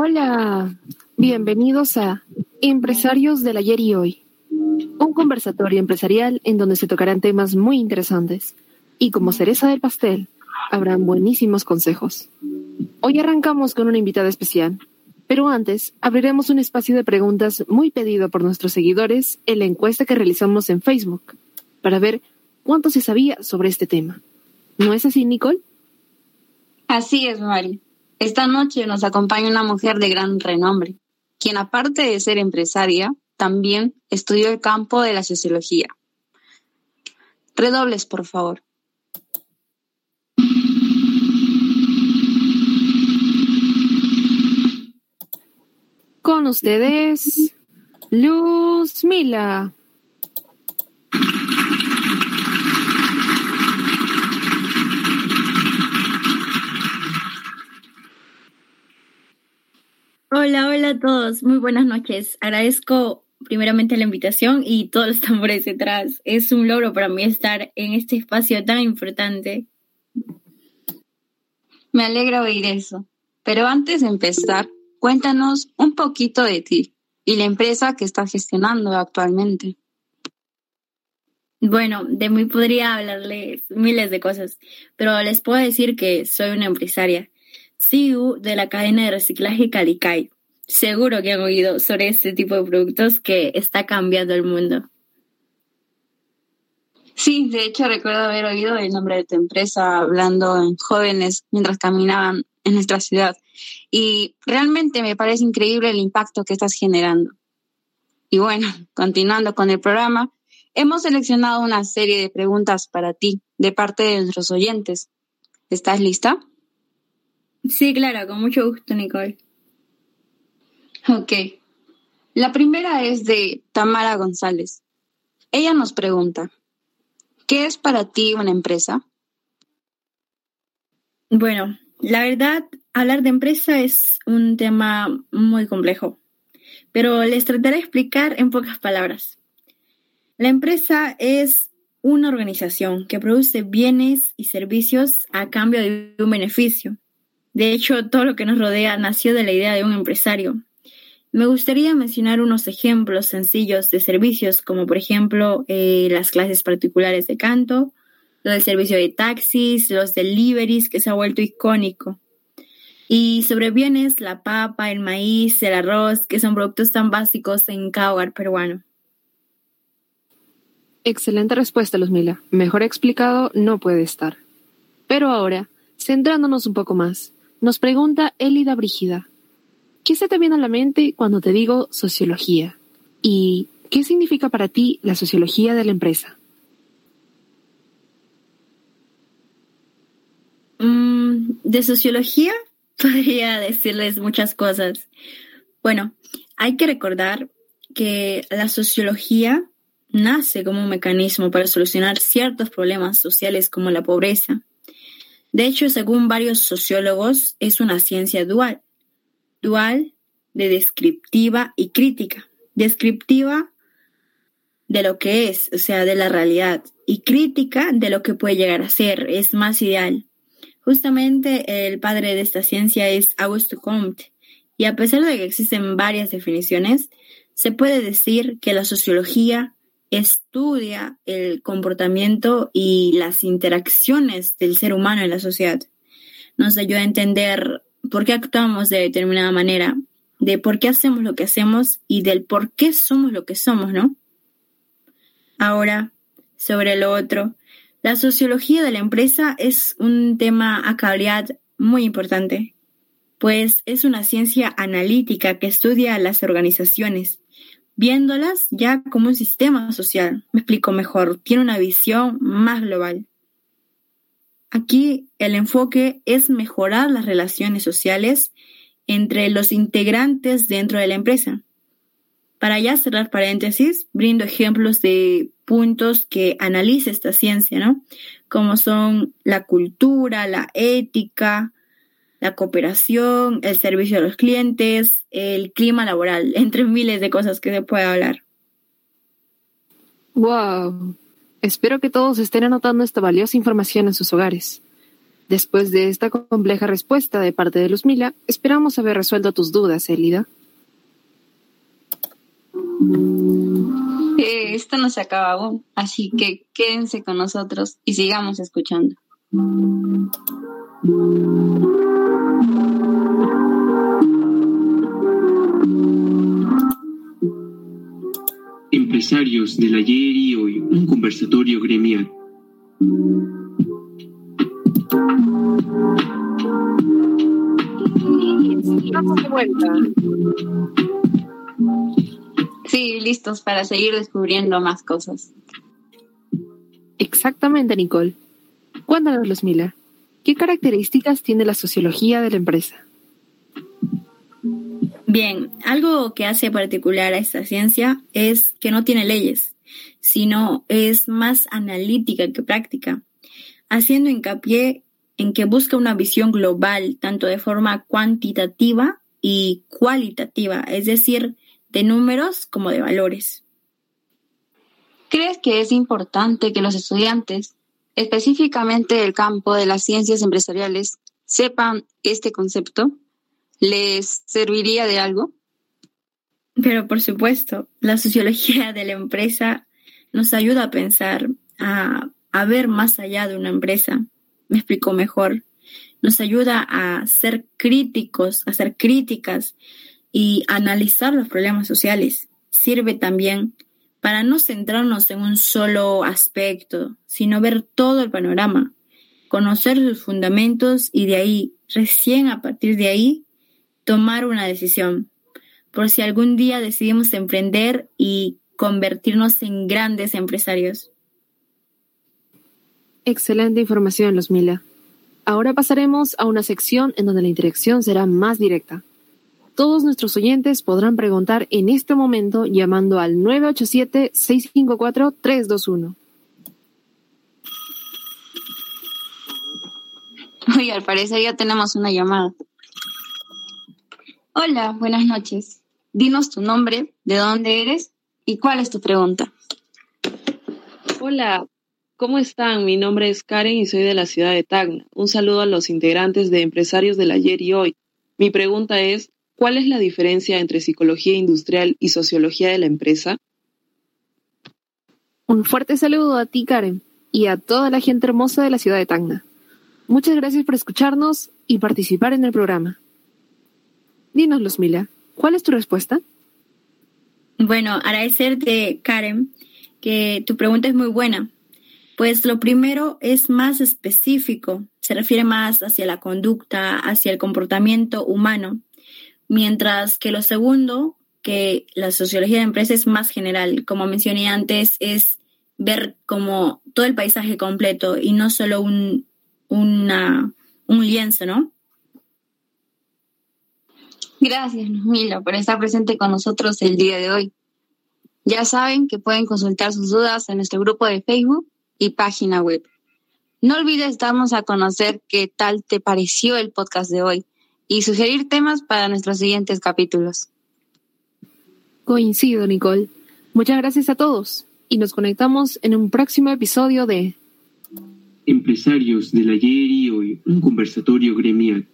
Hola. Bienvenidos a Empresarios del ayer y hoy. Un conversatorio empresarial en donde se tocarán temas muy interesantes. Y como cereza del pastel, habrán buenísimos consejos. Hoy arrancamos con una invitada especial. Pero antes, abriremos un espacio de preguntas muy pedido por nuestros seguidores en la encuesta que realizamos en Facebook, para ver cuánto se sabía sobre este tema. ¿No es así, Nicole? Así es, Mari. Esta noche nos acompaña una mujer de gran renombre, quien aparte de ser empresaria, también estudió el campo de la sociología. Redobles, por favor. Con ustedes, Luz Mila. Hola, a todos. Muy buenas noches. Agradezco primeramente la invitación y todos los tambores detrás. Es un logro para mí estar en este espacio tan importante. Me alegra oír eso. Pero antes de empezar, cuéntanos un poquito de ti y la empresa que estás gestionando actualmente. Bueno, de mí podría hablarles miles de cosas, pero les puedo decir que soy una empresaria CEO de la cadena de reciclaje Calicay. Seguro que han oído sobre este tipo de productos que está cambiando el mundo. Sí, de hecho recuerdo haber oído el nombre de tu empresa hablando en jóvenes mientras caminaban en nuestra ciudad y realmente me parece increíble el impacto que estás generando. Y bueno, continuando con el programa, hemos seleccionado una serie de preguntas para ti de parte de nuestros oyentes. ¿Estás lista? Sí, claro, con mucho gusto, Nicole. Ok. La primera es de Tamara González. Ella nos pregunta, ¿qué es para ti una empresa? Bueno, la verdad, hablar de empresa es un tema muy complejo, pero les trataré de explicar en pocas palabras. La empresa es una organización que produce bienes y servicios a cambio de un beneficio de hecho, todo lo que nos rodea nació de la idea de un empresario. Me gustaría mencionar unos ejemplos sencillos de servicios, como por ejemplo eh, las clases particulares de canto, lo del servicio de taxis, los deliveries, que se ha vuelto icónico. Y sobre bienes, la papa, el maíz, el arroz, que son productos tan básicos en cada hogar peruano. Excelente respuesta, Luzmila. Mejor explicado no puede estar. Pero ahora, centrándonos un poco más, nos pregunta Elida Brígida, ¿qué se te viene a la mente cuando te digo sociología? ¿Y qué significa para ti la sociología de la empresa? Mm, de sociología podría decirles muchas cosas. Bueno, hay que recordar que la sociología nace como un mecanismo para solucionar ciertos problemas sociales como la pobreza, de hecho, según varios sociólogos, es una ciencia dual. Dual de descriptiva y crítica. Descriptiva de lo que es, o sea, de la realidad, y crítica de lo que puede llegar a ser, es más ideal. Justamente el padre de esta ciencia es Auguste Comte, y a pesar de que existen varias definiciones, se puede decir que la sociología estudia el comportamiento y las interacciones del ser humano en la sociedad. Nos ayuda a entender por qué actuamos de determinada manera, de por qué hacemos lo que hacemos y del por qué somos lo que somos, ¿no? Ahora, sobre lo otro, la sociología de la empresa es un tema a muy importante, pues es una ciencia analítica que estudia las organizaciones, viéndolas ya como un sistema social. Me explico mejor, tiene una visión más global. Aquí el enfoque es mejorar las relaciones sociales entre los integrantes dentro de la empresa. Para ya cerrar paréntesis, brindo ejemplos de puntos que analiza esta ciencia, ¿no? Como son la cultura, la ética, la cooperación, el servicio a los clientes, el clima laboral, entre miles de cosas que se puede hablar. Wow. Espero que todos estén anotando esta valiosa información en sus hogares. Después de esta compleja respuesta de parte de Luzmila, esperamos haber resuelto tus dudas, Elida. Eh, esto no se acaba aún, así que quédense con nosotros y sigamos escuchando. Empresarios del ayer y hoy, un conversatorio gremial. Estamos de vuelta. Sí, listos para seguir descubriendo más cosas. Exactamente, Nicole. Cuéntanos, Luzmila, ¿qué características tiene la sociología de la empresa? Bien, algo que hace particular a esta ciencia es que no tiene leyes, sino es más analítica que práctica, haciendo hincapié en que busca una visión global, tanto de forma cuantitativa y cualitativa, es decir, de números como de valores. ¿Crees que es importante que los estudiantes, específicamente del campo de las ciencias empresariales, sepan este concepto? ¿Les serviría de algo? Pero por supuesto, la sociología de la empresa nos ayuda a pensar, a, ver más allá de una empresa. Me explico mejor. Nos ayuda a ser críticos, a ser críticas y analizar los problemas sociales. Sirve también para no centrarnos en un solo aspecto, sino ver todo el panorama, conocer sus fundamentos y de ahí, recién a partir de ahí, tomar una decisión. Por si algún día decidimos emprender y convertirnos en grandes empresarios. Excelente información, Luzmila. Ahora pasaremos a una sección en donde la interacción será más directa. Todos nuestros oyentes podrán preguntar en este momento llamando al 987-654-321. Uy, al parecer ya tenemos una llamada. Hola, buenas noches. Dinos tu nombre, de dónde eres y cuál es tu pregunta. Hola, ¿cómo están? Mi nombre es Karen y soy de la ciudad de Tacna. Un saludo a los integrantes de Empresarios del Ayer y Hoy. Mi pregunta es, ¿cuál es la diferencia entre psicología industrial y sociología de la empresa? Un fuerte saludo a ti, Karen, y a toda la gente hermosa de la ciudad de Tacna. Muchas gracias por escucharnos y participar en el programa. Dinos, Luzmila, ¿cuál es tu respuesta? Bueno, agradecerte, Karen, que tu pregunta es muy buena. Pues lo primero es más específico, se refiere más hacia la conducta, hacia el comportamiento humano, mientras que lo segundo, que la sociología de empresa es más general, como mencioné antes, es ver como todo el paisaje completo y no solo un, una, un lienzo, ¿no? Gracias, Mila, por estar presente con nosotros el día de hoy. Ya saben que pueden consultar sus dudas en nuestro grupo de Facebook y página web. No olvides darnos a conocer qué tal te pareció el podcast de hoy y sugerir temas para nuestros siguientes capítulos. Coincido, Nicole. Muchas gracias a todos y nos conectamos en un próximo episodio de Empresarios del ayer y hoy, un conversatorio gremial.